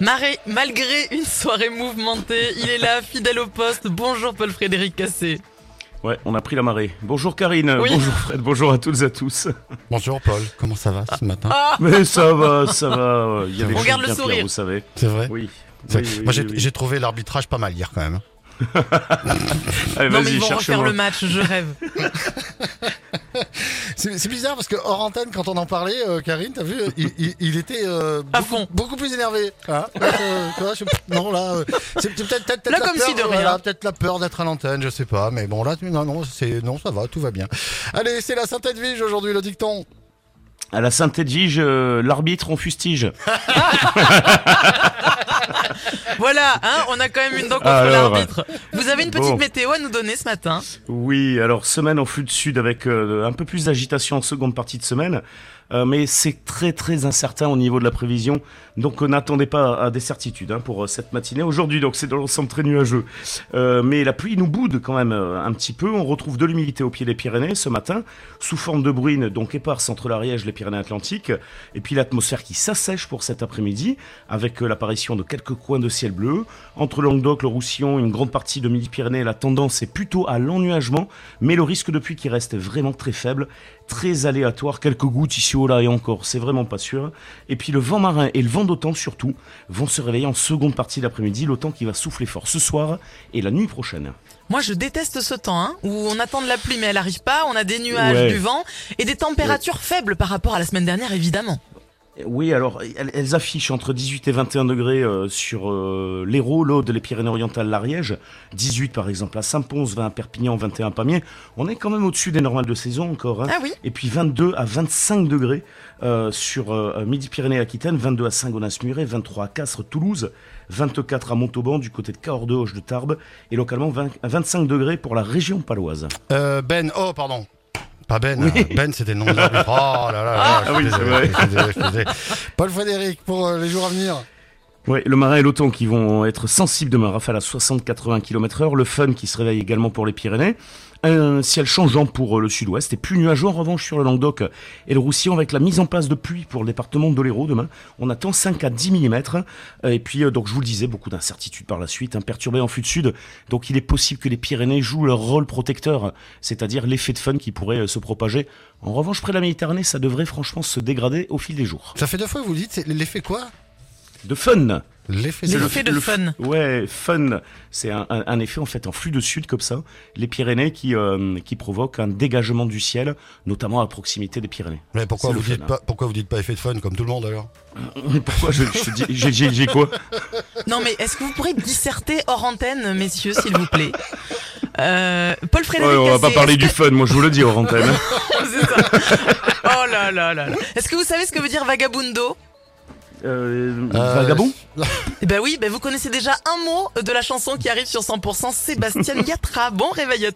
Maré, malgré une soirée mouvementée, il est là, fidèle au poste. Bonjour Paul-Frédéric Cassé. Ouais, on a pris la marée. Bonjour Karine, Oui. bonjour Fred, bonjour à toutes et à tous. Bonjour Paul, comment ça va ce matin Ah Mais ça va, ça va. Il y a des On choses garde le bien pires, sourire. vous savez. C'est vrai Oui. C'est- Oui, oui, Moi j'ai trouvé l'arbitrage pas mal hier quand même. Allez, Non mais vas-y, ils vont refaire le match, je rêve. C'est bizarre parce que hors antenne quand on en parlait, euh, Karine, t'as vu, il, il- il était euh, À beaucoup, fond. beaucoup plus énervé. Hein Là, euh, je- non là, euh, c'est peut-être la comme peur, si de rien. voilà, peut-être la peur d'être à l'antenne, je sais pas, mais bon là, non non, c'est non ça va, tout va bien. Allez, c'est la synthèse Vige aujourd'hui le dicton. À la Saint-Édige, euh, l'arbitre on fustige. Voilà, hein, on a quand même une dent contre Alors. l'arbitre. Vous avez une petite Bon. météo à nous donner ce matin Oui, alors semaine en flux de sud avec euh, un peu plus d'agitation en seconde partie de semaine. Euh, mais c'est très très incertain au niveau de la prévision, donc euh, n'attendez pas à des certitudes hein, pour cette matinée. Aujourd'hui, donc c'est dans l'ensemble très nuageux, mais la pluie nous boude quand même un petit peu. On retrouve de l'humidité au pied des Pyrénées ce matin, sous forme de bruine donc éparse entre l'Ariège et les Pyrénées-Atlantiques, et puis l'atmosphère qui s'assèche pour cet après-midi avec l'apparition de quelques coins de ciel bleu. Entre le Languedoc, le Roussillon, une grande partie de Midi-Pyrénées, la tendance est plutôt à l'ennuagement, mais le risque de pluie qui reste vraiment très faible, très aléatoire, quelques gouttes ici ou là et encore, c'est vraiment pas sûr. Et puis le vent marin et le vent d'automne surtout vont se réveiller en seconde partie d'après-midi, le temps qui va souffler fort ce soir et la nuit prochaine. Moi je déteste ce temps, hein, où on attend de la pluie mais elle arrive pas, on a des nuages, Ouais. du vent et des températures faibles par rapport à la semaine dernière évidemment. Oui, alors elles, elles affichent entre 18 et 21 degrés euh, sur euh, l'Hérault, l'Aude, les Pyrénées-Orientales, l'Ariège. 18 par exemple à Saint-Pons, 20 à Perpignan, 21 à Pamiers. On est quand même au-dessus des normales de saison encore. hein. Ah oui Et puis 22 à 25 degrés euh, sur euh, Midi-Pyrénées-Aquitaine, 22 à Saint-Gonnas-Muret, 23 à Castres, Toulouse, 24 à Montauban du côté de Cahors de Hoche de Tarbes et localement 20 à 25 degrés pour la région paloise. Euh, ben, oh pardon. Pas Ben, euh, Ben c'était le nom de l'arbitre. Oh là là là, je suis Ah oui, c'est désolé, je suis désolé, je désolé. Paul Frédéric pour euh, les jours à venir. Ouais, le marin et l'automne qui vont être sensibles demain, rafale à 60-80 km heure, le fun qui se réveille également pour les Pyrénées, un ciel changeant pour euh, le sud-ouest et plus nuageux en revanche sur le Languedoc et le Roussillon avec la mise en place de pluie pour le département de l'Hérault demain. On attend 5 à 10 mm et puis euh, donc je vous le disais, beaucoup d'incertitudes par la suite, un perturbé en flux de sud, donc il est possible que les Pyrénées jouent leur rôle protecteur, c'est-à-dire l'effet de fun qui pourrait euh, se propager. En revanche, près de la Méditerranée, ça devrait franchement se dégrader au fil des jours. Ça fait deux fois que vous dites l'effet quoi? De fun L'effet C'est de l'effet de le- fun. Ouais, fun. C'est un, un- un effet en fait en flux de sud comme ça. Les Pyrénées qui euh, qui provoquent un dégagement du ciel, notamment à proximité des Pyrénées. Mais pourquoi vous le dites fun, pas pourquoi vous dites pas effet de fun comme tout le monde alors? Mais pourquoi je, je te dis j'ai- quoi? Non mais est-ce que vous pourrez disserter hors antenne, messieurs, s'il vous plaît? Euh, Paul Ouais, Frédéric On va pas parler du fun. Moi, je vous le dis hors antenne. C'est ça. Oh là là là là. Est-ce que vous savez ce que veut dire vagabundo? Euh, Euh, Vagabond. Eh ben oui, ben vous connaissez déjà un mot de la chanson qui arrive sur 100% Sébastien Yatra. Bon réveil à